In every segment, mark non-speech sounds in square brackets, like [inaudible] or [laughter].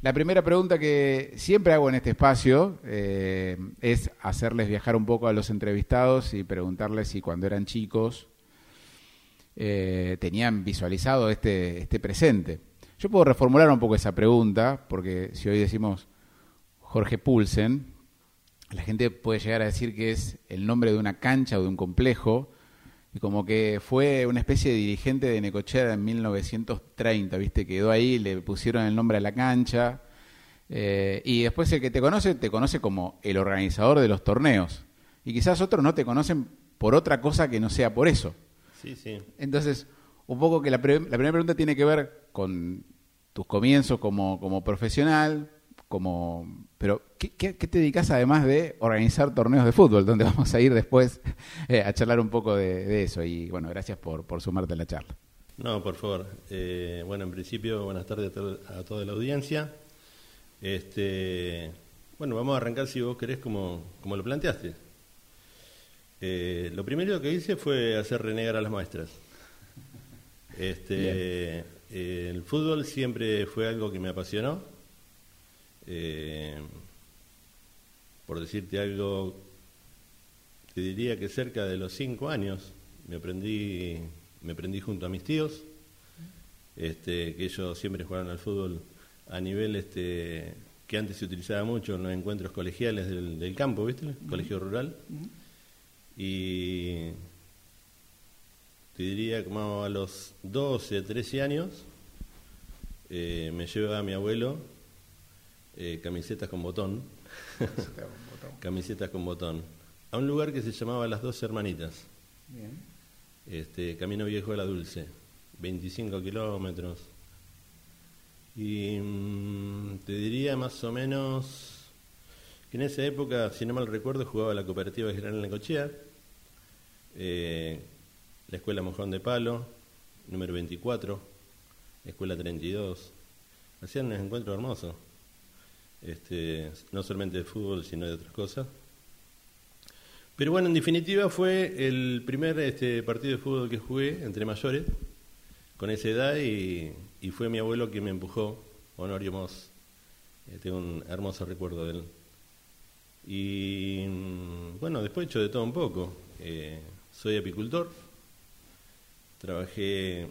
La primera pregunta que siempre hago en este espacio eh, es hacerles viajar un poco a los entrevistados y preguntarles si cuando eran chicos eh, tenían visualizado este, este presente. Yo puedo reformular un poco esa pregunta, porque si hoy decimos Jorge Pulsen, la gente puede llegar a decir que es el nombre de una cancha o de un complejo, y como que fue una especie de dirigente de Necochea en 1930, ¿viste? Quedó ahí, le pusieron el nombre a la cancha. Eh, y después el que te conoce, te conoce como el organizador de los torneos. Y quizás otros no te conocen por otra cosa que no sea por eso. Sí, sí. Entonces, un poco que la, pre- la primera pregunta tiene que ver con tus comienzos como, como profesional, como pero ¿qué, qué, qué te dedicas además de organizar torneos de fútbol? Donde [laughs] vamos a ir después eh, a charlar un poco de, de eso. Y bueno, gracias por, por sumarte a la charla. No, por favor. Eh, bueno, en principio, buenas tardes a, to- a toda la audiencia. Este, bueno, vamos a arrancar si vos querés como, como lo planteaste. Eh, lo primero que hice fue hacer renegar a las maestras. Este, eh, el fútbol siempre fue algo que me apasionó. Eh, por decirte algo, te diría que cerca de los cinco años me aprendí, me aprendí junto a mis tíos, este, que ellos siempre jugaron al fútbol a nivel este, que antes se utilizaba mucho en los encuentros colegiales del, del campo, ¿viste? Colegio rural. Y te diría como a los 12, 13 años eh, me lleva a mi abuelo eh, camisetas con botón, [laughs] camisetas con botón, a un lugar que se llamaba Las Dos Hermanitas, este, Camino Viejo de la Dulce, 25 kilómetros. Y mm, te diría más o menos que en esa época, si no mal recuerdo, jugaba la cooperativa General Necochea, eh, la escuela Mojón de Palo, número 24, escuela 32. Hacían unos encuentros hermosos, este, no solamente de fútbol, sino de otras cosas. Pero bueno, en definitiva fue el primer este, partido de fútbol que jugué entre mayores, con esa edad, y, fue mi abuelo quien me empujó, Honorio Moss. Eh, tengo un hermoso recuerdo de él. Y mm, bueno, después he hecho de todo un poco. Eh, soy apicultor, trabajé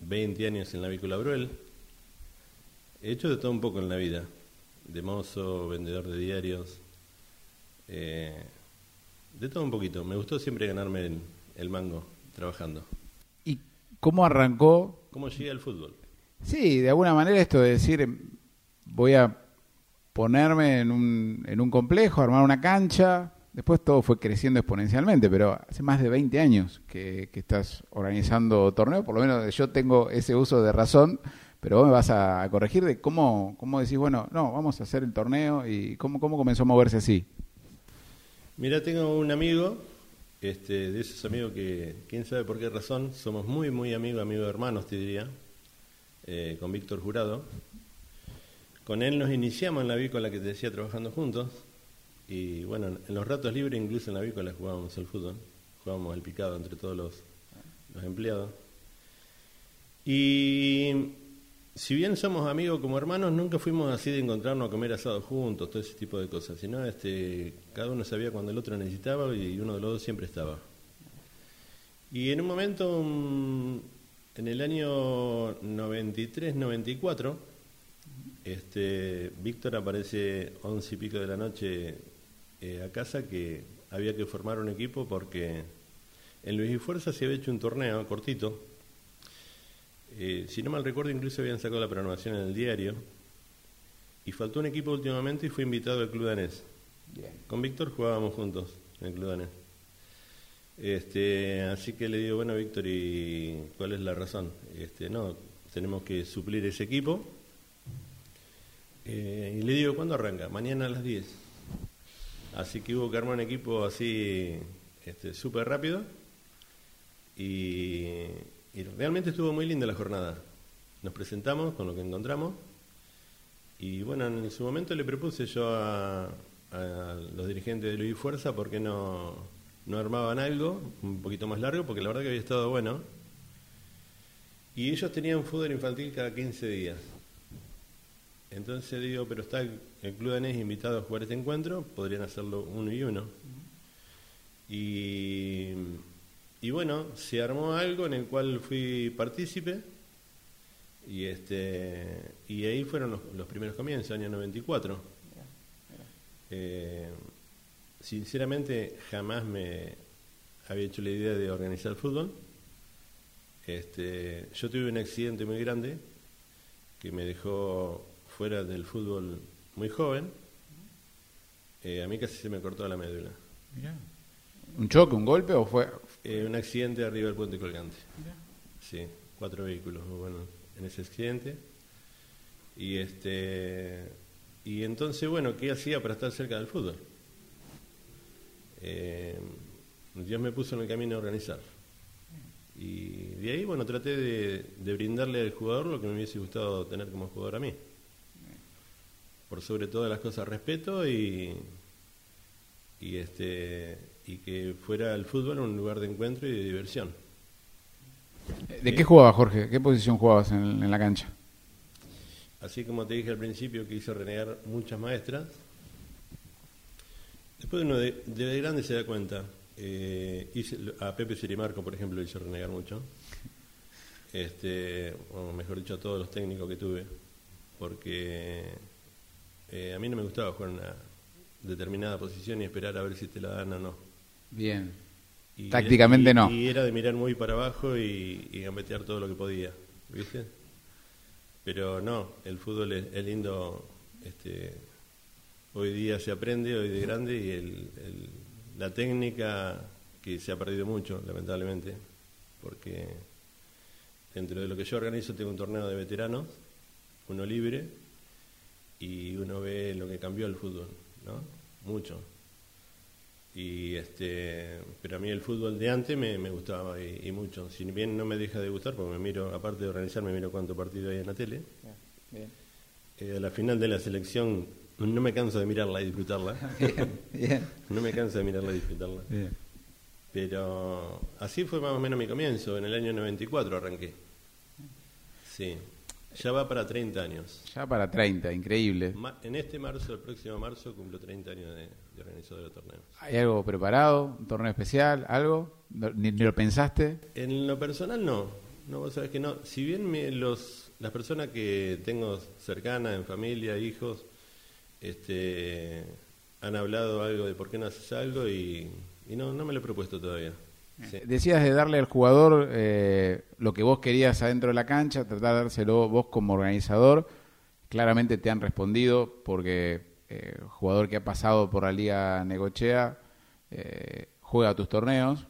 20 años en la avícola Bruel, he hecho de todo un poco en la vida, de mozo, vendedor de diarios, eh, de todo un poquito. Me gustó siempre ganarme el, el mango trabajando. ¿Y cómo arrancó? ¿Cómo llegué al fútbol? Sí, de alguna manera esto de decir, voy a ponerme en un, en un complejo, armar una cancha. Después todo fue creciendo exponencialmente, pero hace más de 20 años que, que estás organizando torneos, por lo menos yo tengo ese uso de razón, pero vos me vas a, corregir de cómo, cómo decís, bueno, no, vamos a hacer el torneo y cómo, cómo comenzó a moverse así. Mira, tengo un amigo, este, de esos amigos que, quién sabe por qué razón, somos muy, muy amigos, amigos hermanos, te diría, eh, con Víctor Jurado. Con él nos iniciamos en la avícola que te decía trabajando juntos. Y bueno, en los ratos libres, incluso en la avícola, jugábamos al fútbol. Jugábamos al picado entre todos los, los empleados. Y si bien somos amigos como hermanos, nunca fuimos así de encontrarnos a comer asado juntos, todo ese tipo de cosas, sino este, cada uno sabía cuando el otro necesitaba y uno de los dos siempre estaba. Y en un momento, mm, en el año 93-94, este, Víctor aparece once y pico de la noche eh, a casa que había que formar un equipo porque en Luis y Fuerza se había hecho un torneo cortito eh, si no mal recuerdo, incluso habían sacado la programación en el diario. Y faltó un equipo últimamente y fue invitado al Club Danés. Con Víctor jugábamos juntos en el Club Danés. Este, así que le digo, bueno, Víctor, ¿y cuál es la razón? Este, no, tenemos que suplir ese equipo. Eh, y le digo, ¿cuándo arranca? Mañana a las 10. Así que hubo que armar un equipo así este, súper rápido. Y, y realmente estuvo muy linda la jornada. Nos presentamos con lo que encontramos. Y bueno, en su momento le propuse yo a, los dirigentes de Luis Fuerza por qué no, no armaban algo un poquito más largo, porque la verdad que había estado bueno. Y ellos tenían fútbol infantil cada 15 días. Entonces digo, pero está el, Club Danés invitado a jugar este encuentro, podrían hacerlo uno y uno. Y, y bueno, se armó algo en el cual fui partícipe y este y ahí fueron los, primeros comienzos, año 94. Eh, sinceramente jamás me había hecho la idea de organizar fútbol. Este, yo tuve un accidente muy grande que me dejó fuera del fútbol muy joven. Eh, a mí casi se me cortó la médula. ¿Un choque, un golpe o fue...? Eh, un accidente arriba del puente colgante. Sí, cuatro vehículos, bueno, en ese accidente. Y este y entonces, bueno, ¿qué hacía para estar cerca del fútbol? Eh, Dios me puso en el camino a organizar. Y de ahí, bueno, traté de, brindarle al jugador lo que me hubiese gustado tener como jugador a mí. Por sobre todas las cosas, respeto y, y, este, y que fuera el fútbol un lugar de encuentro y de diversión. ¿De qué jugabas, Jorge? ¿Qué posición jugabas en, la cancha? Así como te dije al principio que hizo renegar muchas maestras, después uno de, de grande se da cuenta. Eh, a Pepe Sirimarco, por ejemplo, lo hizo renegar mucho. Este, o mejor dicho, a todos los técnicos que tuve. Porque eh, a mí no me gustaba jugar una determinada posición y esperar a ver si te la dan o no. Bien. Tácticamente no. Y era de mirar muy para abajo y, y gambetear todo lo que podía, ¿viste? Pero no, el fútbol es, lindo, este, hoy día se aprende, hoy de grande, y el, la técnica que se ha perdido mucho, lamentablemente, porque dentro de lo que yo organizo tengo un torneo de veteranos, uno libre, y uno ve lo que cambió el fútbol, ¿no? Mucho y este pero a mí el fútbol de antes me, gustaba y, mucho. Si bien no me deja de gustar porque me miro aparte de organizar me miro cuánto partido hay en la tele. Eh, a la final de la selección no me canso de mirarla y disfrutarla. [laughs] No me canso de mirarla y disfrutarla. Pero así fue más o menos mi comienzo. En el año 94 arranqué. Sí ya va para 30 años. Ya para 30, increíble. en este marzo, el próximo marzo, cumplo 30 años de, de organizador de torneos. ¿Hay algo preparado? ¿Un torneo especial? ¿Algo? ¿Ni, lo pensaste? En lo personal, no. No, vos sabés que no. Si bien los, las personas que tengo cercanas, en familia, hijos, este, han hablado algo de por qué no haces algo y, y no, no me lo he propuesto todavía. Decías de darle al jugador eh, lo que vos querías adentro de la cancha, tratar de dárselo vos como organizador. Claramente te han respondido porque eh, jugador que ha pasado por la Liga Negochea eh, juega tus torneos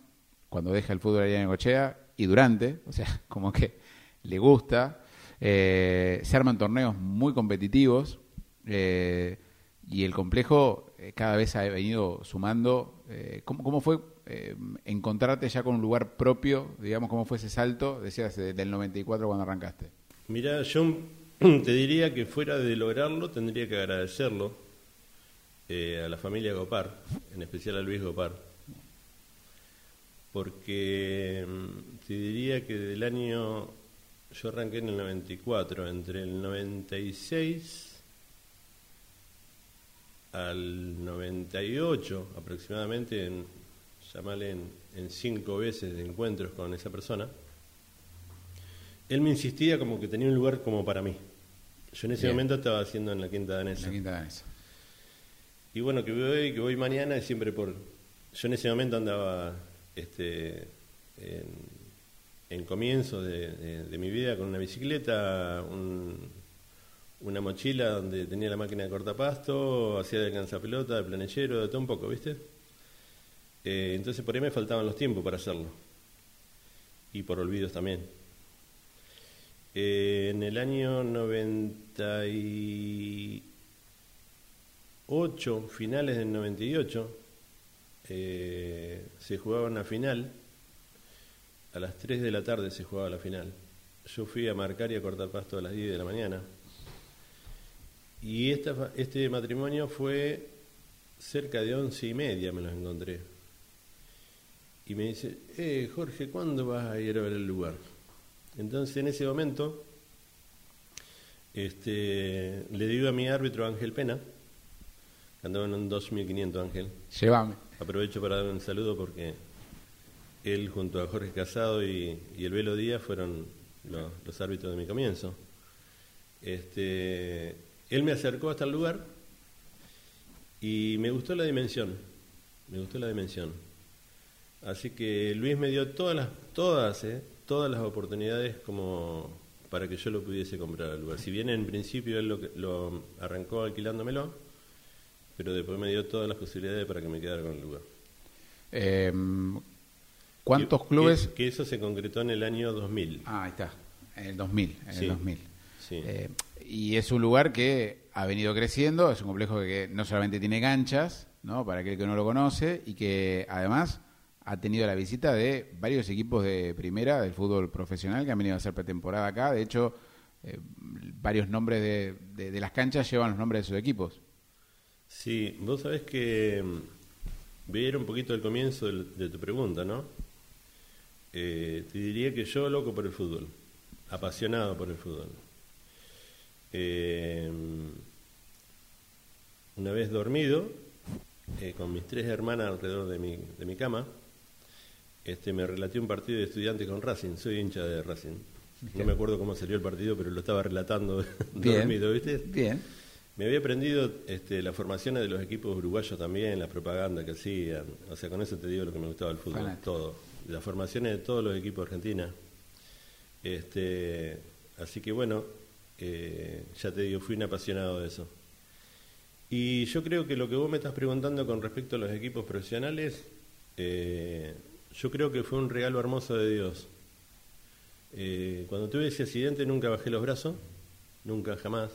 cuando deja el fútbol de la Liga Negochea y durante, [laughs] o sea, como que le gusta. Eh, se arman torneos muy competitivos y el complejo cada vez ha venido sumando. ¿cómo, ¿Cómo fue eh, encontrarte ya con un lugar propio, digamos, cómo fue ese salto, decías, del 94 cuando arrancaste? Mira, yo [clears throat] te diría que fuera de lograrlo, tendría que agradecerlo eh, a la familia Gopar, en especial a Luis Gopar, porque mm, te diría que del año, yo arranqué en el 94, entre el 96 al 98 aproximadamente, en, llamarle en, cinco veces de encuentros con esa persona, él me insistía como que tenía un lugar como para mí. Yo en ese momento estaba haciendo en la Quinta Danesa. La Quinta Danesa. Y bueno, que voy, que voy mañana es siempre por... Yo en ese momento andaba este, en, comienzo de, mi vida con una bicicleta, una mochila donde tenía la máquina de cortapasto, hacía de pelota, de planellero, de todo un poco, ¿viste? Eh, entonces por ahí me faltaban los tiempos para hacerlo. Y por olvidos también. Eh, en el año 98, finales del 98, eh, se jugaba una final. A las 3 de la tarde se jugaba la final. Yo fui a marcar y a cortar pasto a las 10 de la mañana. Y esta, este matrimonio fue cerca de once y media, me los encontré y me dice, eh, Jorge, ¿cuándo vas a ir a ver el lugar? Entonces en ese momento Este, le digo a mi árbitro Ángel Pena, que andaba en un 2500 Ángel. Llévame. Aprovecho para dar un saludo porque él junto a Jorge Casado y, el Velo Díaz fueron los, los, árbitros de mi comienzo. Este, él me acercó hasta el lugar y me gustó la dimensión, me gustó la dimensión. Así que Luis me dio todas las, todas, eh, todas las oportunidades como para que yo lo pudiese comprar al lugar. Si bien en principio él lo, lo arrancó alquilándomelo, pero después me dio todas las posibilidades para que me quedara con el lugar. Eh, ¿Cuántos clubes? Que, eso se concretó en el año 2000. Ah, ahí está, en el 2000. En el 2000. Eh, y es un lugar que ha venido creciendo, es un complejo que no solamente tiene ganchas, ¿no? para aquel que no lo conoce, y que además ha tenido la visita de varios equipos de primera del fútbol profesional que han venido a hacer pretemporada acá. De hecho, eh, varios nombres de, de, las canchas llevan los nombres de sus equipos. Sí, vos sabés que mm, ir un poquito del comienzo de, tu pregunta, ¿no? Eh, te diría que yo loco por el fútbol, apasionado por el fútbol. Eh, una vez dormido, con mis tres hermanas alrededor de mi, de mi cama, este, me relaté un partido de estudiantes con Racing, soy hincha de Racing. No me acuerdo cómo salió el partido, pero lo estaba relatando [laughs] dormido, ¿viste? Bien. Me había aprendido este, las formaciones de los equipos uruguayos también, la propaganda que hacían. O sea, con eso te digo lo que me gustaba el fútbol, todo. Las formaciones de todos los equipos de Argentina. Este, así que bueno, eh, ya te digo, fui un apasionado de eso. Y yo creo que lo que vos me estás preguntando con respecto a los equipos profesionales, eh, yo creo que fue un regalo hermoso de Dios. Eh, cuando tuve ese accidente nunca bajé los brazos, nunca jamás.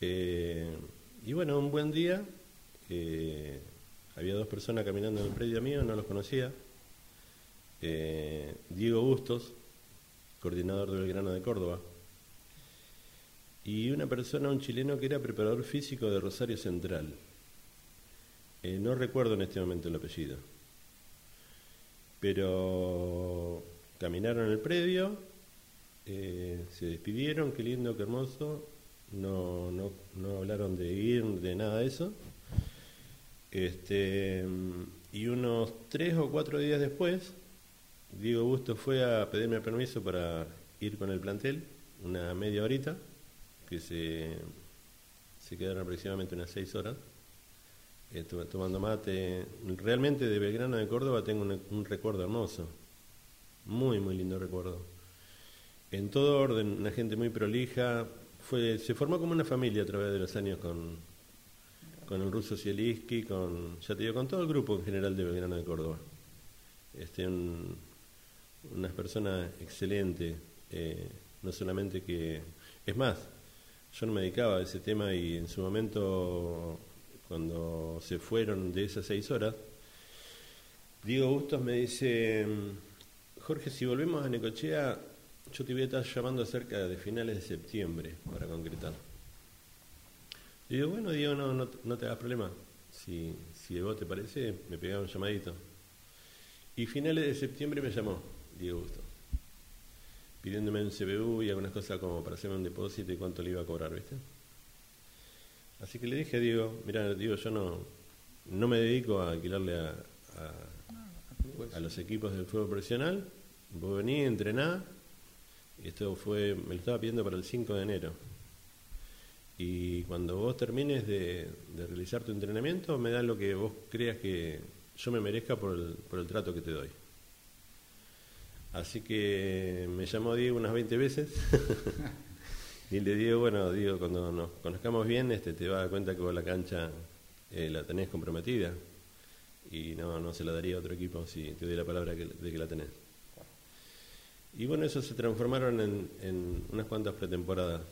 y bueno, un buen día, había dos personas caminando en el predio mío, no los conocía. Diego Bustos, coordinador del Belgrano de Córdoba, y una persona, un chileno que era preparador físico de Rosario Central. Eh, no recuerdo en este momento el apellido. Pero caminaron el predio, eh, se despidieron, qué lindo, qué hermoso. No, no, no hablaron de ir, de nada de eso. Este, y unos tres o cuatro días después, Diego Busto fue a pedirme permiso para ir con el plantel, una media horita que se, se quedaron aproximadamente unas seis horas eh, tomando mate. Realmente de Belgrano de Córdoba tengo un, recuerdo hermoso, muy, muy lindo recuerdo. En todo orden, una gente muy prolija. Fue, se formó como una familia a través de los años con, con el ruso Zielinski, con, ya te digo, con todo el grupo en general de Belgrano de Córdoba. Este, unas personas excelentes, eh, no solamente que... Es más, yo no me dedicaba a ese tema y en su momento, cuando se fueron de esas seis horas, Diego Bustos me dice, Jorge, si volvemos a Necochea, yo te voy a estar llamando cerca de finales de septiembre para concretar. Y digo, bueno, Diego, no, no, te hagas problema. Si, si de vos te parece, me pegaba un llamadito. Y finales de septiembre me llamó Diego Bustos pidiéndome un CBU y algunas cosas como para hacerme un depósito y cuánto le iba a cobrar, ¿viste? Así que le dije a Diego, mira, digo, yo no, no me dedico a alquilarle a, a, los equipos del fútbol profesional, vos venís, entrenás, y esto fue, me lo estaba pidiendo para el 5 de enero. Y cuando vos termines de, de realizar tu entrenamiento, me das lo que vos creas que yo me merezca por el, por el trato que te doy. Así que me llamó Diego unas 20 veces [laughs] y le digo, bueno, digo, cuando nos conozcamos bien, este, te vas a dar cuenta que vos la cancha eh, la tenés comprometida y no, no se la daría a otro equipo si te doy la palabra de que la tenés. Y bueno, eso se transformaron en, unas cuantas pretemporadas.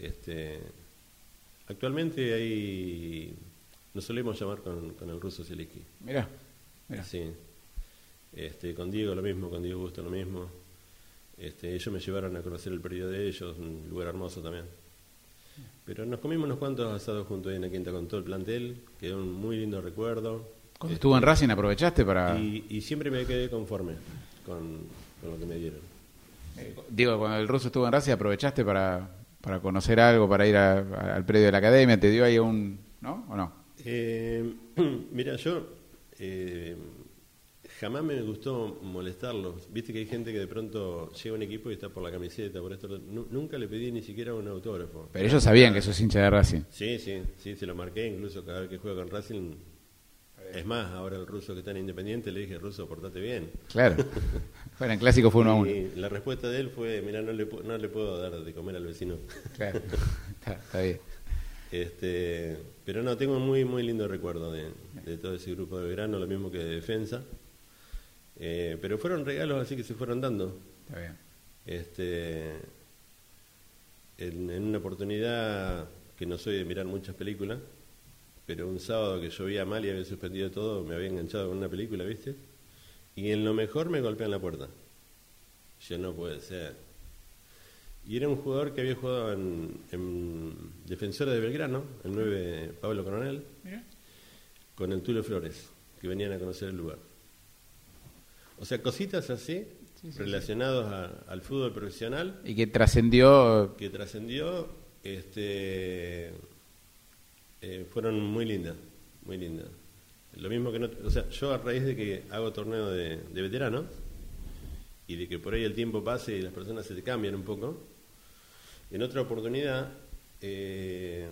Este, actualmente ahí nos solemos llamar con, con el ruso Zeliki. Mira, mira. Sí. Este, con Diego lo mismo, con Diego Gusto lo mismo. Este, ellos me llevaron a conocer el periodo de ellos, un lugar hermoso también. Pero nos comimos unos cuantos asados juntos ahí en la quinta con todo el plantel, quedó un muy lindo recuerdo. Cuando estuvo en Racing aprovechaste para... Y, siempre me quedé conforme con, lo que me dieron. Eh, digo, cuando el ruso estuvo en Racing aprovechaste para, para conocer algo, para ir al predio de la academia? ¿Te dio ahí un... ¿no? ¿O no? Eh, [clears throat] mira, yo eh, jamás me gustó molestarlos. Viste que hay gente que de pronto llega a un equipo y está por la camiseta, por esto. nunca le pedí ni siquiera un autógrafo. Pero ellos sabían que sos hincha de Racing. Sí, sí, sí, se lo marqué. Incluso cada vez que juega con Racing es más, ahora el ruso que está en Independiente le dije, ruso, portate bien. Claro. [laughs] bueno, en clásico fue uno a uno. Y la respuesta de él fue, mira, no le, no le puedo dar de comer al vecino. Claro, [laughs] está, bien. Este, pero no, tengo muy muy lindo recuerdo de, todo ese grupo de verano, lo mismo que de defensa. Eh, pero fueron regalos así que se fueron dando. Está bien. Este, en, en una oportunidad que no soy de mirar muchas películas, pero un sábado que llovía mal y había suspendido todo, me había enganchado con una película, ¿viste? Y en lo mejor me golpean la puerta. Yo no puede ser. Y era un jugador que había jugado en, en Defensora de Belgrano, el 9 Pablo Coronel, con el Tulio Flores, que venían a conocer el lugar. O sea, cositas así, relacionadas al fútbol profesional. Y que trascendió. Que trascendió, este eh, fueron muy lindas, muy lindas. Lo mismo que no, o sea, yo a raíz de que hago torneo de, veteranos y de que por ahí el tiempo pase y las personas se te cambian un poco, en otra oportunidad eh,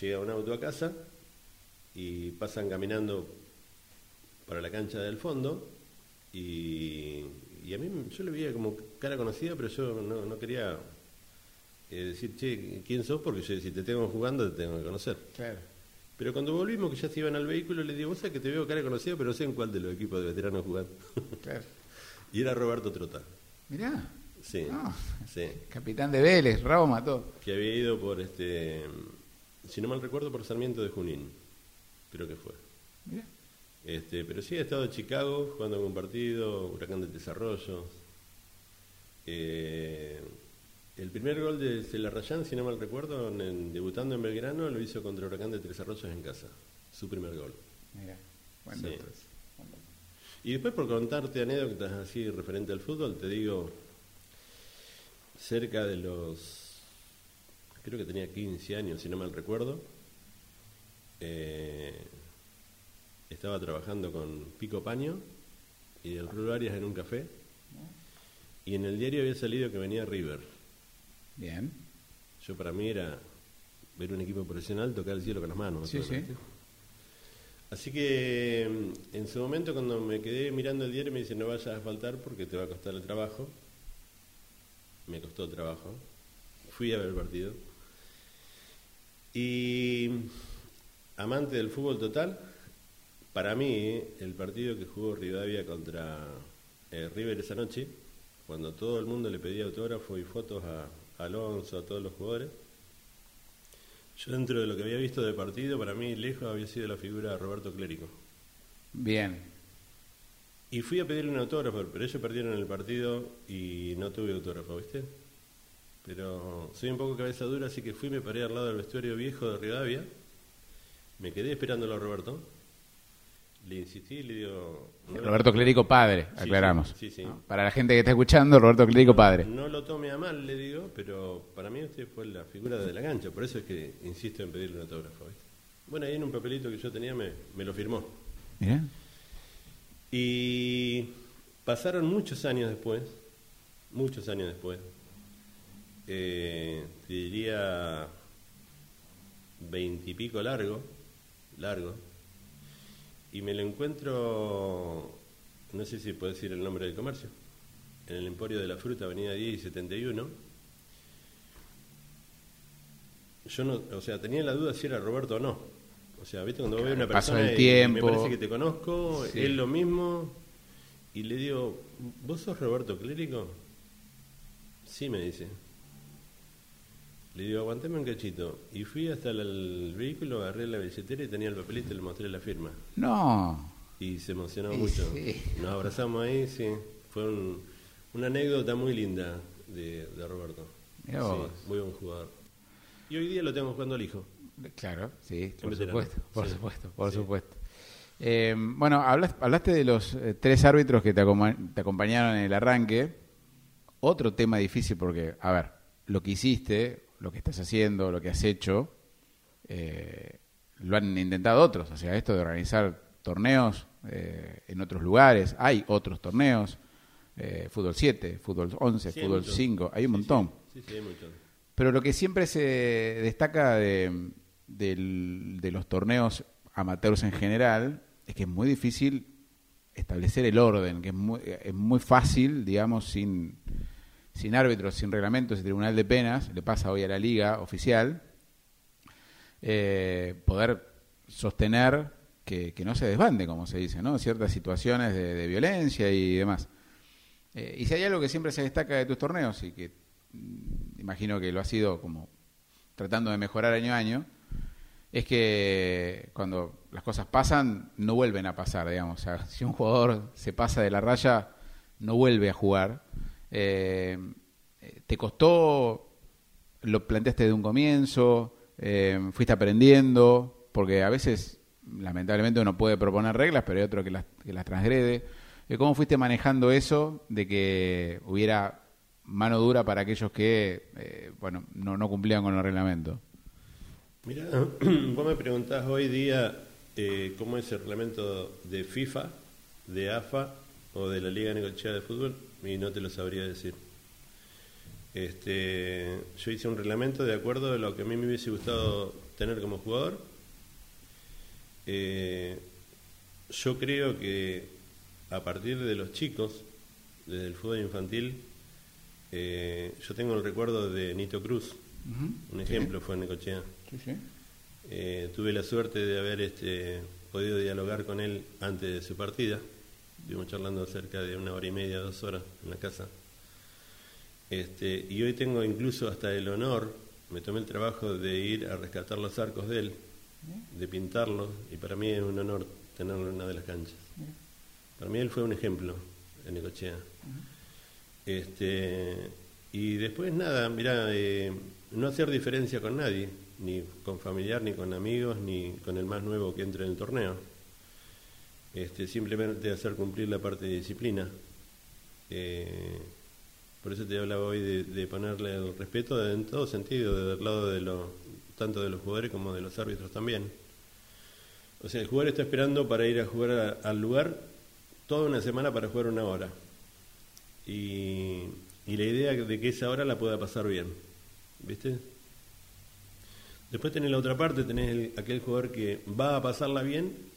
llega un auto a casa y pasan caminando para la cancha del fondo y, a mí yo le veía como cara conocida, pero yo no quería decir, che, ¿quién sos? Porque yo, si te tengo jugando, te tengo que conocer. Claro. Pero cuando volvimos, que ya se iban al vehículo, le digo, vos sabés que te veo cara conocida, pero no sé en cuál de los equipos de veteranos jugando. [laughs] Claro. y era Roberto Trota. Mirá. Sí, sí. Capitán de Vélez, Rabo mató. Que había ido por, este, si no mal recuerdo, por Sarmiento de Junín. Creo que fue. Mirá. Este, pero sí, ha estado en Chicago jugando algún partido, Huracán de Desarrollo. Eh, el primer gol de Celarrayán, si no mal recuerdo, debutando en Belgrano, lo hizo contra Huracán de Tres Arroyos en casa. Su primer gol. Mira, Y después por contarte anécdotas así referente al fútbol, te digo, cerca de los, creo que tenía 15 años, si no mal recuerdo, eh, estaba trabajando con Pico Paño y del Rulo Arias en un café, y en el diario había salido que venía River. Bien. Yo para mí era ver un equipo profesional tocar el cielo con las manos. Sí, sí. Así que mm, en su momento cuando me quedé mirando el diario me dice no vayas a faltar porque te va a costar el trabajo. Me costó el trabajo. Fui a ver el partido. Y amante del fútbol total, para mí el partido que jugó Rivadavia contra eh, River esa noche, cuando todo el mundo le pedía autógrafo y fotos a, Alonso, a todos los jugadores. Yo dentro de lo que había visto de partido, para mí lejos había sido la figura de Roberto Clérico. Bien. Y fui a pedirle un autógrafo, pero ellos perdieron el partido y no tuve autógrafo, ¿viste? Pero soy un poco cabeza dura, así que fui, me paré al lado del vestuario viejo de Rivadavia, me quedé esperándolo a Roberto, le insistí, le digo... Roberto Clérico padre, aclaramos. Sí, sí, Para la gente que está escuchando, Roberto Clérico padre. No lo tome a mal, le digo, pero para mí usted fue la figura de la cancha, por eso es que insisto en pedirle un autógrafo. Bueno, ahí en un papelito que yo tenía me, lo firmó. Y pasaron muchos años después, muchos años después, eh, te diría veintipico largo, largo, y me lo encuentro, no sé si puedo decir el nombre del comercio, en el Emporio de la Fruta, Avenida 10 y 71. Yo no, o sea, tenía la duda si era Roberto o no. O sea, ¿viste? Cuando veo una persona y me parece que te conozco, es lo mismo, y le digo, ¿vos sos Roberto Clérico? Sí, me dice. Le digo, aguantame un cachito. Y fui hasta el, vehículo, agarré la billetera y tenía el papelito y le mostré la firma. No. Y se emocionó mucho. Nos abrazamos ahí, sí. Fue una anécdota muy linda de, Roberto. Sí, muy buen jugador. Y hoy día lo tengo jugando al hijo. Claro, sí, por supuesto, por supuesto, por supuesto. Eh, bueno, hablaste de los eh, tres árbitros que te, te acompañaron en el arranque. Otro tema difícil porque, a ver, lo que hiciste, lo que estás haciendo, lo que has hecho, eh, lo han intentado otros. O sea, esto de organizar torneos eh, en otros lugares, hay otros torneos, eh, fútbol 7, fútbol 11, fútbol 5, hay un montón. Pero lo que siempre se destaca de, de los torneos amateurs en general es que es muy difícil establecer el orden, que es muy, es muy fácil, digamos, sin, sin árbitros, sin reglamentos y tribunal de penas, le pasa hoy a la liga oficial, eh, poder sostener que, no se desbande, como se dice, ¿no? Ciertas situaciones de, violencia y demás. Eh, y si hay algo que siempre se destaca de tus torneos y que mm, imagino que lo ha sido como tratando de mejorar año a año, es que cuando las cosas pasan, no vuelven a pasar, digamos. Si un jugador se pasa de la raya, no vuelve a jugar. Eh, ¿Te costó, lo planteaste de un comienzo, eh, fuiste aprendiendo? Porque a veces, lamentablemente, uno puede proponer reglas, pero hay otro que las, que las transgrede. Eh, ¿Cómo fuiste manejando eso de que hubiera mano dura para aquellos que bueno, no, no cumplían con el reglamento? Mira, [clears throat] vos me preguntás hoy día eh, cómo es el reglamento de FIFA, de AFA o de la Liga Negociada de Fútbol y no te lo sabría decir. Este, yo hice un reglamento de acuerdo a lo que a mí me hubiese gustado tener como jugador. Eh, yo creo que a partir de los chicos, desde el fútbol infantil, eh, yo tengo el recuerdo de Nito Cruz, un ejemplo fue en Necochea. Eh, tuve la suerte de haber este, podido dialogar con él antes de su partida. Estuvimos charlando cerca de una hora y media, dos horas en la casa. Este, y hoy tengo incluso hasta el honor, me tomé el trabajo de ir a rescatar los arcos de él, de pintarlos, y para mí es un honor tenerlo en una de las canchas. Para mí él fue un ejemplo en Ecochea. Este, y después nada, mira, eh, no hacer diferencia con nadie ni con familiar, ni con amigos, ni con el más nuevo que entre en el torneo. Este, simplemente hacer cumplir la parte de disciplina. Eh, por eso te hablaba hoy de, ponerle el respeto en todo sentido, desde el lado de lo, tanto de los jugadores como de los árbitros también. O sea, el jugador está esperando para ir a jugar al lugar toda una semana para jugar una hora. Y, y la idea de que esa hora la pueda pasar bien. ¿Viste? Después tenés la otra parte, tenés aquel jugador que va a pasarla bien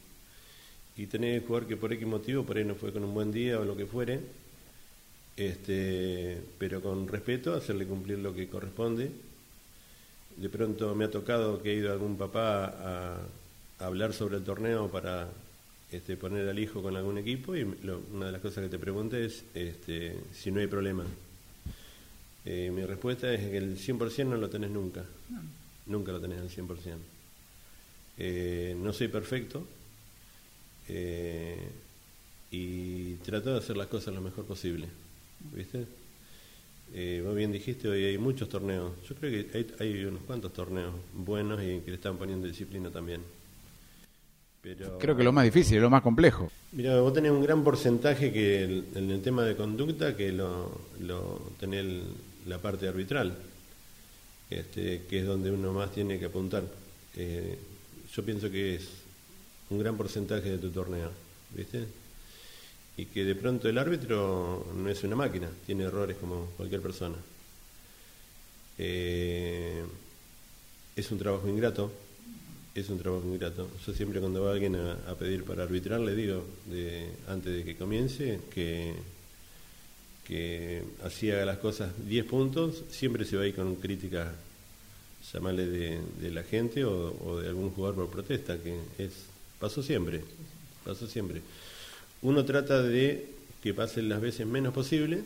y tenés el jugador que por X motivo, por ahí no fue con un buen día o lo que fuere, este, pero con respeto, hacerle cumplir lo que corresponde. De pronto me ha tocado que he ido a algún papá a, hablar sobre el torneo para este, poner al hijo con algún equipo y una de las cosas que te pregunté es este, si no hay problema. Eh, mi respuesta es que el 100% no lo tenés nunca nunca lo tenés al 100%. Eh, no soy perfecto eh, y trato de hacer las cosas lo mejor posible. ¿Viste? Eh, vos bien dijiste, hoy hay muchos torneos. Yo creo que hay, unos cuantos torneos buenos y que le están poniendo disciplina también. Pero, creo que lo más difícil, lo más complejo. Mira, vos tenés un gran porcentaje que en el, tema de conducta que lo, lo tenés la parte arbitral este, que es donde uno más tiene que apuntar. Eh, yo pienso que es un gran porcentaje de tu torneo, ¿viste? Y que de pronto el árbitro no es una máquina, tiene errores como cualquier persona. Eh, es un trabajo ingrato, es un trabajo ingrato. Yo siempre cuando va alguien a, pedir para arbitrar le digo, de, antes de que comience, que que así haga las cosas 10 puntos, siempre se va a ir con críticas, llamarle de, la gente o, de algún jugador por protesta, que es pasó siempre, pasó siempre. Uno trata de que pasen las veces menos posible,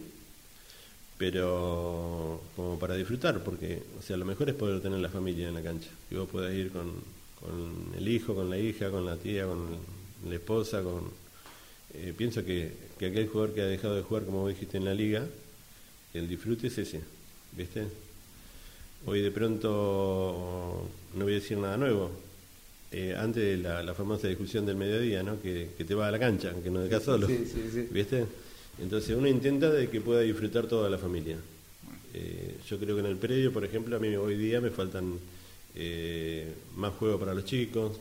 pero como para disfrutar, porque o sea, lo mejor es poder tener la familia en la cancha, que vos puedas ir con, con el hijo, con la hija, con la tía, con la esposa, con eh, pienso que, que, aquel jugador que ha dejado de jugar, como dijiste, en la liga, el disfrute es ese, ¿viste? Hoy de pronto, no voy a decir nada nuevo, eh, antes de la, famosa discusión del mediodía, ¿no? Que, te va a la cancha, que no dejas solo, ¿viste? Entonces uno intenta de que pueda disfrutar toda la familia. Eh, yo creo que en el predio, por ejemplo, a mí hoy día me faltan eh, más juegos para los chicos,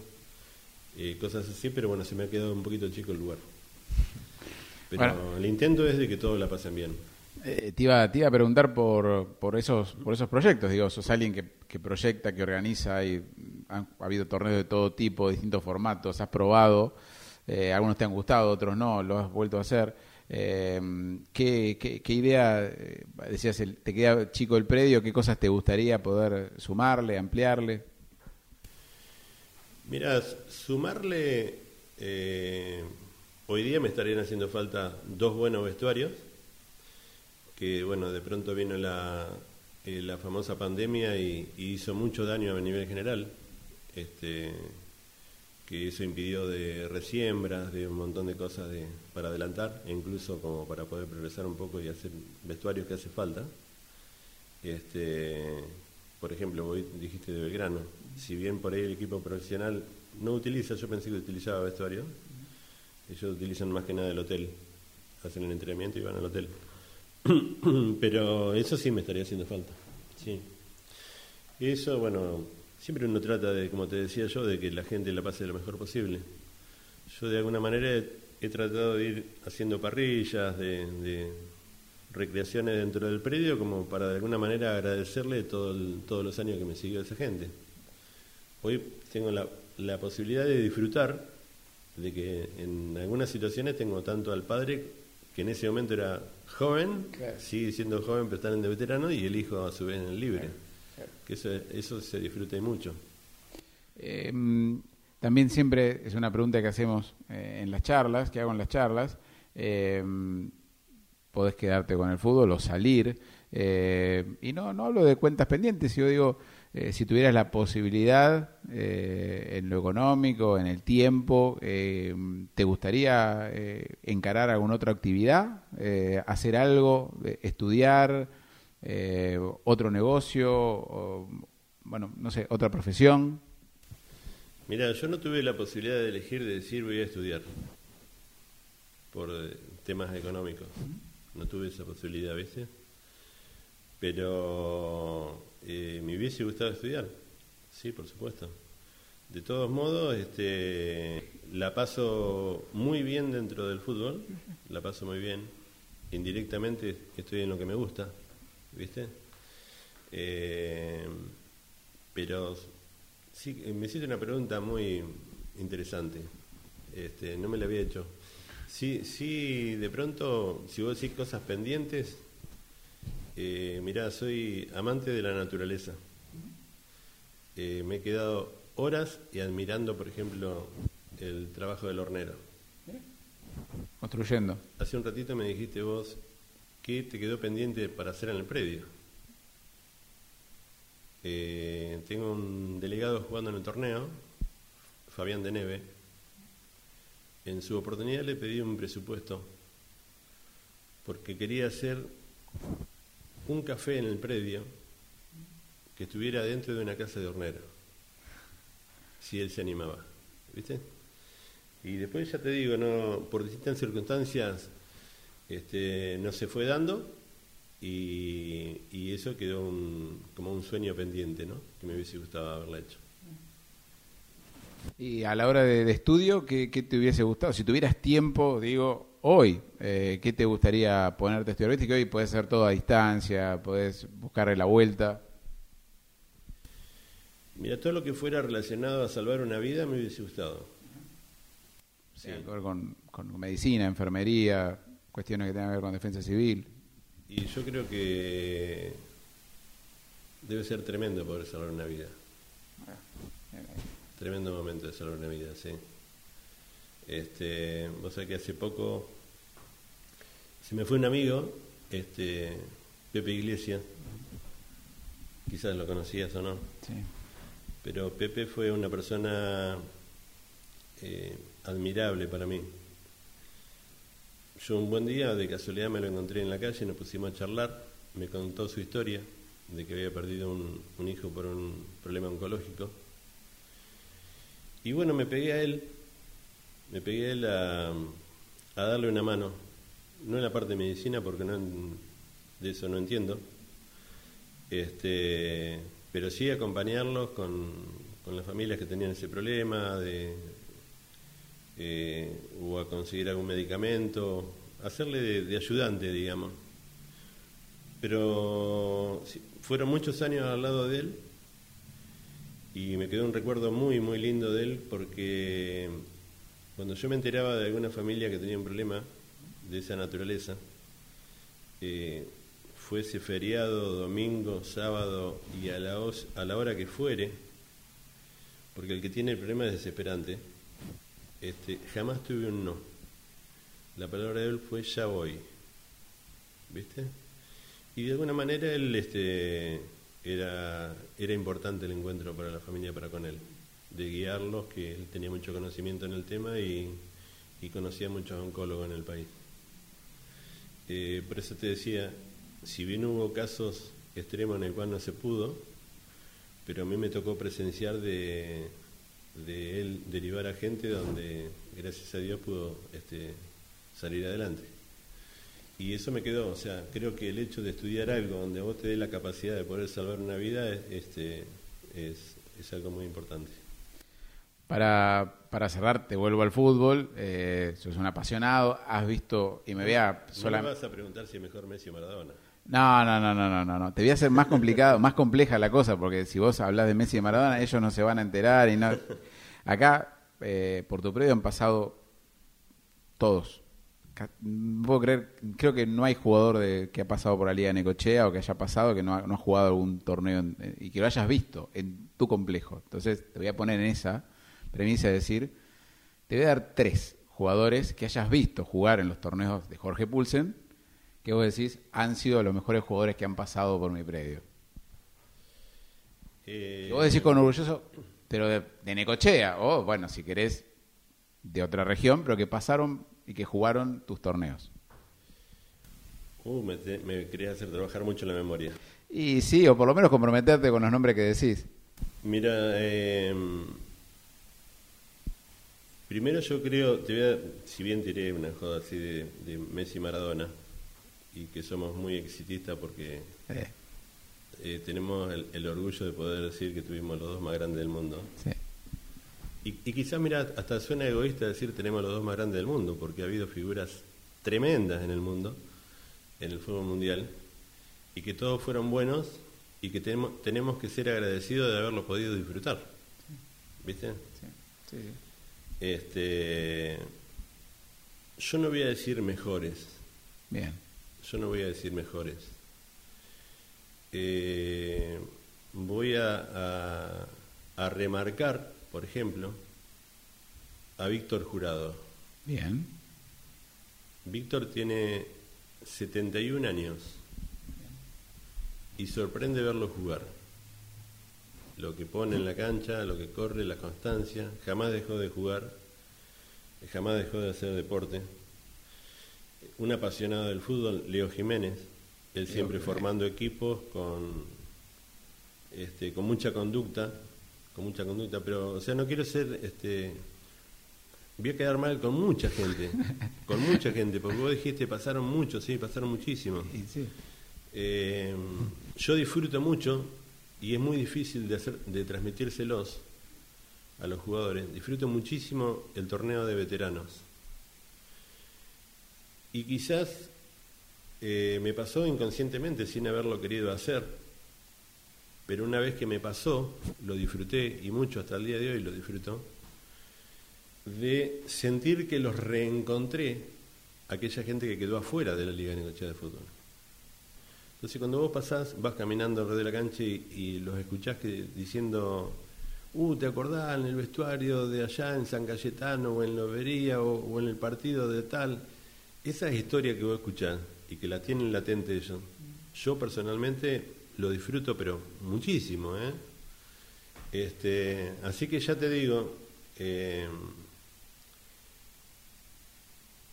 cosas así, pero bueno, se me ha quedado un poquito chico el lugar. Pero el intento es de que todos la pasen bien. Eh, te, iba, te iba a preguntar por, por, esos, por esos proyectos. Digo, sos alguien que, que proyecta, que organiza, y ha habido torneos de todo tipo, distintos formatos, has probado, eh, algunos te han gustado, otros no, lo has vuelto a hacer. Eh, ¿qué, idea, eh, decías, te queda chico el predio, qué cosas te gustaría poder sumarle, ampliarle? Mira, sumarle, hoy día me estarían haciendo falta dos buenos vestuarios que bueno, de pronto vino la, eh, la famosa pandemia y, hizo mucho daño a nivel general, este, que eso impidió de resiembras, de un montón de cosas de, para adelantar, e incluso como para poder progresar un poco y hacer vestuarios que hace falta. Este, por ejemplo, dijiste de Belgrano, si bien por ahí el equipo profesional no utiliza, yo pensé que utilizaba vestuario, ellos utilizan más que nada el hotel, hacen el entrenamiento y van al hotel. [coughs] Pero eso sí me estaría haciendo falta. Sí. Eso, bueno, siempre uno trata de, como te decía yo, de que la gente la pase lo mejor posible. Yo de alguna manera he, tratado de ir haciendo parrillas, de, recreaciones dentro del predio, como para de alguna manera agradecerle todo todos los años que me siguió esa gente. Hoy tengo la, la posibilidad de disfrutar de que en algunas situaciones tengo tanto al padre, que en ese momento era joven, sigue siendo joven pero está en el de veterano y el hijo a su vez en el libre. Que eso, eso se disfruta mucho. Eh, también siempre es una pregunta que hacemos eh, en las charlas, que hago en las charlas. Eh, podés quedarte con el fútbol o salir. y no, no hablo de cuentas pendientes, yo digo, eh, si tuvieras la posibilidad eh, en lo económico, en el tiempo, eh, ¿te gustaría encarar alguna otra actividad? ¿Hacer algo? ¿Estudiar? ¿Otro negocio? bueno, no sé, otra profesión? Mira, yo no tuve la posibilidad de elegir de decir voy a estudiar por temas económicos. No tuve esa posibilidad, ¿viste? Pero eh, me hubiese gustado estudiar, sí, por supuesto. De todos modos, este, la paso muy bien dentro del fútbol, la paso muy bien. Indirectamente estoy en lo que me gusta, ¿viste? Eh, pero sí, me hiciste una pregunta muy interesante. Este, no me la había hecho. Sí, sí, de pronto, si vos decís cosas pendientes, eh, mirá, soy amante de la naturaleza. Eh, me he quedado horas y admirando, por ejemplo, el trabajo del hornero. Construyendo. Hace un ratito me dijiste vos que te quedó pendiente para hacer en el predio. Eh, tengo un delegado jugando en el torneo, Fabián de Neve. En su oportunidad le pedí un presupuesto porque quería hacer un café en el predio que estuviera dentro de una casa de hornero, si él se animaba, ¿viste? Y después ya te digo, no, por distintas circunstancias este, no se fue dando y, eso quedó como un sueño pendiente, ¿no? Que me hubiese gustado haberla hecho. Y a la hora de, estudio, ¿qué, ¿qué, te hubiese gustado? Si tuvieras tiempo, digo, hoy, eh, ¿qué te gustaría ponerte a estudiar? Viste que hoy puedes hacer todo a distancia, puedes buscarle la vuelta. Mira, todo lo que fuera relacionado a salvar una vida me hubiese gustado. Sí. con, con, medicina, enfermería, cuestiones que tengan que ver con defensa civil. Y yo creo que debe ser tremendo poder salvar una vida. Ah, tremendo momento de salvar una vida, sí. Este, vos sabés que hace poco se me fue un amigo, este, Pepe Iglesias, quizás lo conocías o no, sí. pero Pepe fue una persona eh, admirable para mí. Yo un buen día, de casualidad, me lo encontré en la calle, nos pusimos a charlar, me contó su historia de que había perdido un hijo por un problema oncológico. Y bueno, me pegué a él me pegué a, a darle una mano, no en la parte de medicina porque no, de eso no entiendo, Este, pero sí acompañarlos con, con las familias que tenían ese problema, de, eh, o a conseguir algún medicamento, hacerle de, ayudante, digamos. Pero fueron muchos años al lado de él y me quedó un recuerdo muy, muy lindo de él porque cuando yo me enteraba de alguna familia que tenía un problema de esa naturaleza, eh, fuese feriado, domingo, sábado y a la, a la hora que fuere, porque el que tiene el problema es desesperante, este, jamás tuve un no. La palabra de él fue ya voy. ¿Viste? Y de alguna manera él este, era, era importante el encuentro para la familia, para con él de guiarlos, que él tenía mucho conocimiento en el tema y, conocía muchos oncólogos en el país. Eh, por eso te decía, si bien hubo casos extremos en el cual no se pudo, pero a mí me tocó presenciar de, de él derivar a gente donde, gracias a Dios, pudo este, salir adelante. Y eso me quedó, o sea, creo que el hecho de estudiar algo donde vos te dé la capacidad de poder salvar una vida este, es, es algo muy importante. Para, para cerrar, te vuelvo al fútbol. Eh, sos un apasionado. Has visto, y me voy a. No me vas a preguntar si es mejor Messi o Maradona. No, no, no, no, no, no. Te voy a hacer más complicado, más compleja la cosa, porque si vos hablas de Messi y Maradona, ellos no se van a enterar y no. [laughs] Acá, eh, por tu predio han pasado todos. Puedo creer, creo que no hay jugador de, que ha pasado por la Liga de Necochea o que haya pasado que no ha, no ha jugado algún torneo eh, y que lo hayas visto en tu complejo. Entonces, te voy a poner en esa premisa de decir, te voy a dar tres jugadores que hayas visto jugar en los torneos de Jorge Pulsen, que vos decís han sido los mejores jugadores que han pasado por mi predio. Eh, vos decís con orgulloso, pero de, Necochea, o bueno, si querés, de otra región, pero que pasaron y que jugaron tus torneos. Uh, me, me quería hacer trabajar mucho la memoria. Y sí, o por lo menos comprometerte con los nombres que decís. Mira, eh, Primero yo creo, te voy a, si bien tiré una joda así de, Messi y Maradona, y que somos muy exitistas porque eh, tenemos el, orgullo de poder decir que tuvimos los dos más grandes del mundo. Y, y quizás, mira, hasta suena egoísta decir tenemos los dos más grandes del mundo, porque ha habido figuras tremendas en el mundo, en el fútbol mundial, y que todos fueron buenos y que tenemos, tenemos que ser agradecidos de haberlo podido disfrutar. ¿Viste? Sí, sí. Este, yo no voy a decir mejores. Bien. Yo no voy a decir mejores. Eh, voy a, a, remarcar, por ejemplo, a Víctor Jurado. Bien. Víctor tiene 71 años y sorprende verlo jugar lo que pone en la cancha, lo que corre, la constancia, jamás dejó de jugar, jamás dejó de hacer deporte. Un apasionado del fútbol, Leo Jiménez, él siempre formando equipos con, este, con mucha conducta, con mucha conducta, pero, o sea, no quiero ser, este, voy a quedar mal con mucha gente, [laughs] con mucha gente, porque vos dijiste pasaron muchos, sí, pasaron muchísimos. Eh, yo disfruto mucho y es muy difícil de, hacer, de transmitírselos a los jugadores. Disfruto muchísimo el torneo de veteranos. Y quizás eh, me pasó inconscientemente sin haberlo querido hacer, pero una vez que me pasó, lo disfruté y mucho hasta el día de hoy lo disfruto, de sentir que los reencontré aquella gente que quedó afuera de la Liga de Negocia de Fútbol. Entonces cuando vos pasás, vas caminando alrededor de la cancha y, los escuchás que, diciendo, uh, ¿te acordás en el vestuario de allá en San Cayetano o en Lobería o, o en el partido de tal? Esa es historia que vos escuchás y que la tienen latente ellos. Yo personalmente lo disfruto, pero muchísimo, ¿eh? Este, así que ya te digo, eh,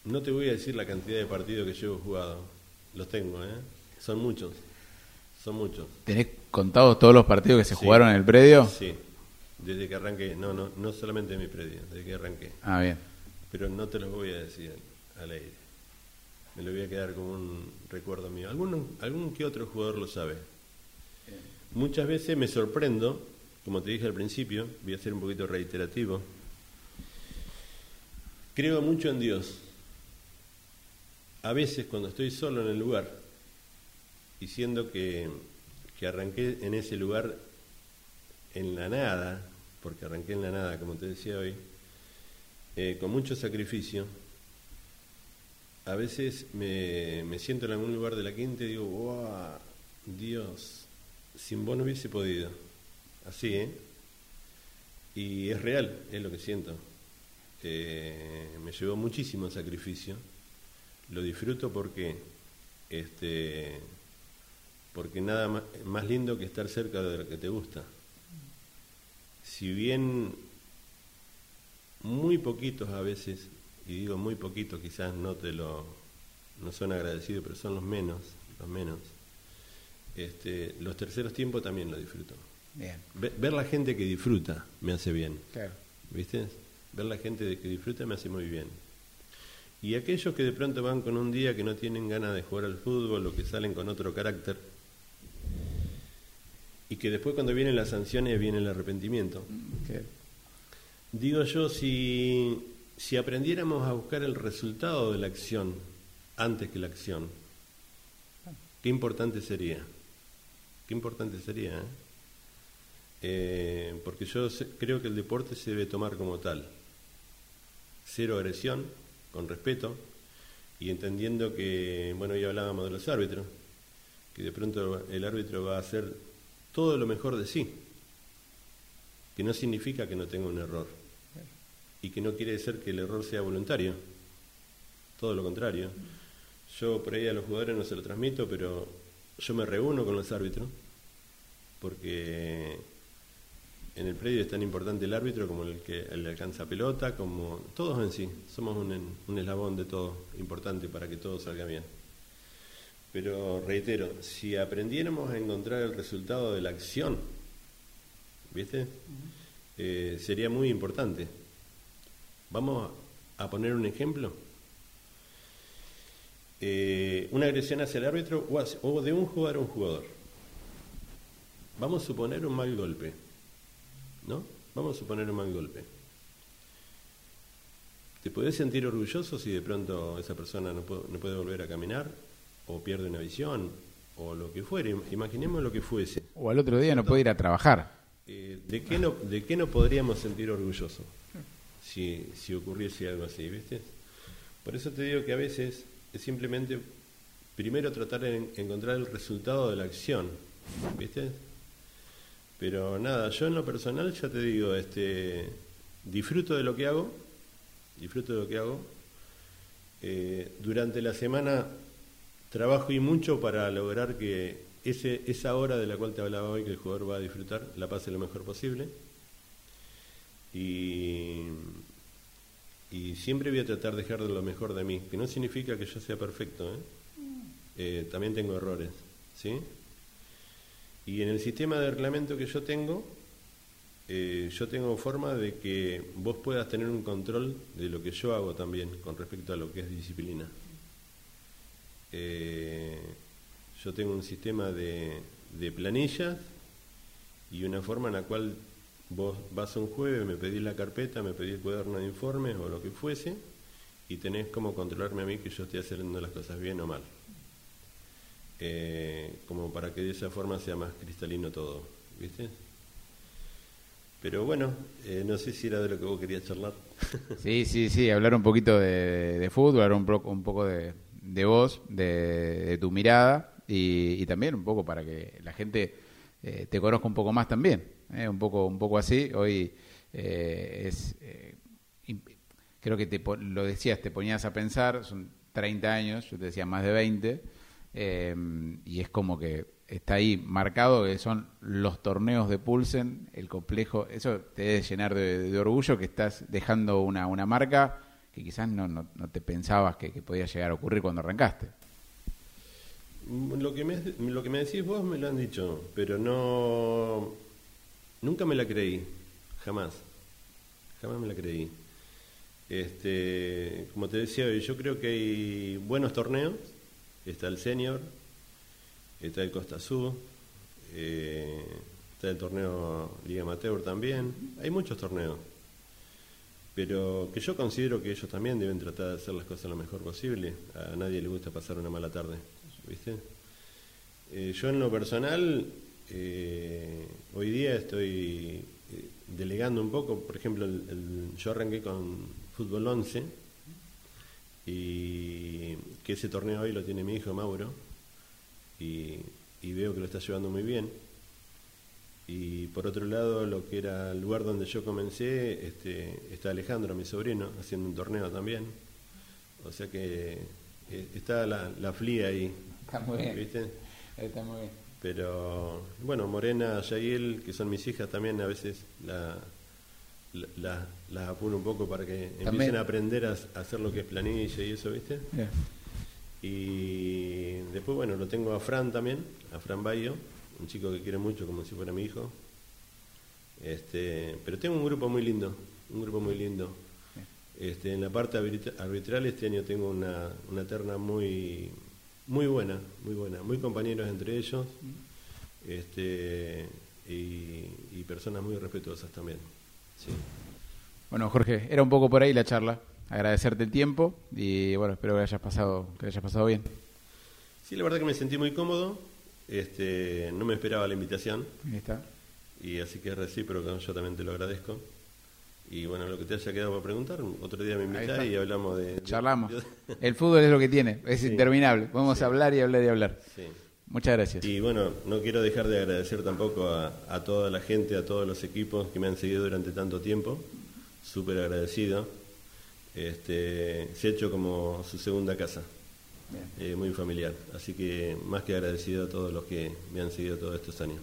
no te voy a decir la cantidad de partidos que llevo jugado, los tengo, ¿eh? Son muchos, son muchos. ¿Tenés contados todos los partidos que se jugaron en el predio? Sí, desde que arranqué, no, no, no solamente en mi predio, desde que arranqué. Ah, bien. Pero no te los voy a decir al aire. Me lo voy a quedar como un recuerdo mío. Algún, algún que otro jugador lo sabe. Muchas veces me sorprendo, como te dije al principio, voy a ser un poquito reiterativo. Creo mucho en Dios. A veces cuando estoy solo en el lugar, y siendo que, que arranqué en ese lugar en la nada, porque arranqué en la nada, como te decía hoy, eh, con mucho sacrificio, a veces me, me, siento en algún lugar de la quinta y digo, wow, Dios, sin vos no hubiese podido. Así, ¿eh? Y es real, es lo que siento. Eh, me llevó muchísimo sacrificio. Lo disfruto porque, este, porque nada más, más lindo que estar cerca de lo que te gusta. Si bien muy poquitos a veces, y digo muy poquitos, quizás no te lo, no son agradecidos, pero son los menos, los menos. Este, los terceros tiempos también lo disfruto. Bien. Ver, ver la gente que disfruta me hace bien. Claro. ¿Viste? Ver la gente que disfruta me hace muy bien. Y aquellos que de pronto van con un día que no tienen ganas de jugar al fútbol o que salen con otro carácter, y que después cuando vienen las sanciones viene el arrepentimiento. Okay. Digo yo, si, si aprendiéramos a buscar el resultado de la acción antes que la acción, qué importante sería. Qué importante sería. ¿eh? Eh, porque yo creo que el deporte se debe tomar como tal. Cero agresión, con respeto, y entendiendo que, bueno, ya hablábamos de los árbitros, que de pronto el árbitro va a hacer todo lo mejor de sí, que no significa que no tenga un error y que no quiere decir que el error sea voluntario, todo lo contrario. Yo por ahí a los jugadores no se lo transmito, pero yo me reúno con los árbitros, porque en el predio es tan importante el árbitro como el que le alcanza pelota, como todos en sí, somos un, un eslabón de todo importante para que todo salga bien. Pero reitero, si aprendiéramos a encontrar el resultado de la acción, ¿viste? Eh, sería muy importante. Vamos a poner un ejemplo. Eh, una agresión hacia el árbitro o, hacia, o de un jugador a un jugador. Vamos a suponer un mal golpe, ¿no? Vamos a suponer un mal golpe. ¿Te podés sentir orgulloso si de pronto esa persona no puede, no puede volver a caminar? o pierde una visión, o lo que fuere, imaginemos lo que fuese. O al otro día no puede ir a trabajar. Eh, ¿de, qué no, ¿De qué no podríamos sentir orgulloso si, si ocurriese algo así, viste? Por eso te digo que a veces es simplemente primero tratar de encontrar el resultado de la acción, ¿viste? Pero nada, yo en lo personal ya te digo, este, disfruto de lo que hago, disfruto de lo que hago. Eh, durante la semana trabajo y mucho para lograr que ese, esa hora de la cual te hablaba hoy, que el jugador va a disfrutar, la pase lo mejor posible. Y, y siempre voy a tratar de dejar de lo mejor de mí, que no significa que yo sea perfecto, ¿eh? Eh, también tengo errores, ¿sí? Y en el sistema de reglamento que yo tengo, eh, yo tengo forma de que vos puedas tener un control de lo que yo hago también con respecto a lo que es disciplina. Yo tengo un sistema de, planillas y una forma en la cual vos vas un jueves, me pedís la carpeta, me pedís el cuaderno de informes o lo que fuese, y tenés como controlarme a mí que yo estoy haciendo las cosas bien o mal. Eh, como para que de esa forma sea más cristalino todo, ¿viste? Pero bueno, eh, no sé si era de lo que vos querías charlar. [laughs] Sí, sí, sí, hablar un poquito de, fútbol, hablar un, un poco de, de vos, de, tu mirada y, y, también un poco para que la gente eh, te conozca un poco más también, eh, un poco un poco así. Hoy eh, es creo que te, lo decías, te ponías a pensar, son 30 años, yo te decía más de 20 y es como que está ahí marcado que son los torneos de Pulsen, el complejo, eso te debe llenar de, orgullo que estás dejando una, una marca que quizás no, no, te pensabas que, que, podía llegar a ocurrir cuando arrancaste. Lo que, me, lo que me decís vos me lo han dicho, pero no. Nunca me la creí, jamás. Jamás me la creí. Este, como te decía yo creo que hay buenos torneos. Está el Senior, está el Costa Sur, eh, está el torneo Liga Amateur también, hay muchos torneos, pero que yo considero que ellos también deben tratar de hacer las cosas lo mejor posible, a nadie le gusta pasar una mala tarde, ¿viste? Eh, yo en lo personal, eh, hoy día estoy delegando un poco, por ejemplo, yo arranqué con fútbol 11 y que ese torneo hoy lo tiene mi hijo Mauro y, veo que lo está llevando muy bien. Y por otro lado, lo que era el lugar donde yo comencé, este, está Alejandro, mi sobrino, haciendo un torneo también. O sea que eh, está la, la flia ahí. Está muy bien. ¿Viste? Está muy bien. Pero bueno, Morena, Yael, que son mis hijas también, a veces la, la, las apuro un poco para que empiecen a aprender a, hacer lo que es planilla y eso, ¿viste? Y después, bueno, lo tengo a Fran también, a Fran Bayo, un chico que quiere mucho como si fuera mi hijo. Este, pero tengo un grupo muy lindo, un grupo muy lindo. Este, en la parte arbitral este año tengo una, una terna muy muy buena, muy buena, muy compañeros entre ellos este, y, personas muy respetuosas también. Sí. Bueno, Jorge, era un poco por ahí la charla. Agradecerte el tiempo y bueno, espero que hayas pasado, que hayas pasado bien. Sí, la verdad que me sentí muy cómodo. Este, no me esperaba la invitación. Ahí está. Y así que es recíproco, yo también te lo agradezco. Y bueno, lo que te haya quedado para preguntar, otro día me invitás y hablamos de... Charlamos. El fútbol es lo que tiene, es interminable. Vamos a hablar y hablar y hablar. Muchas gracias. Y bueno, no quiero dejar de agradecer tampoco a, toda la gente, a todos los equipos que me han seguido durante tanto tiempo. Súper agradecido. Este, se ha hecho como su segunda casa. Eh, muy familiar. Así que más que agradecido a todos los que me han seguido todos estos años.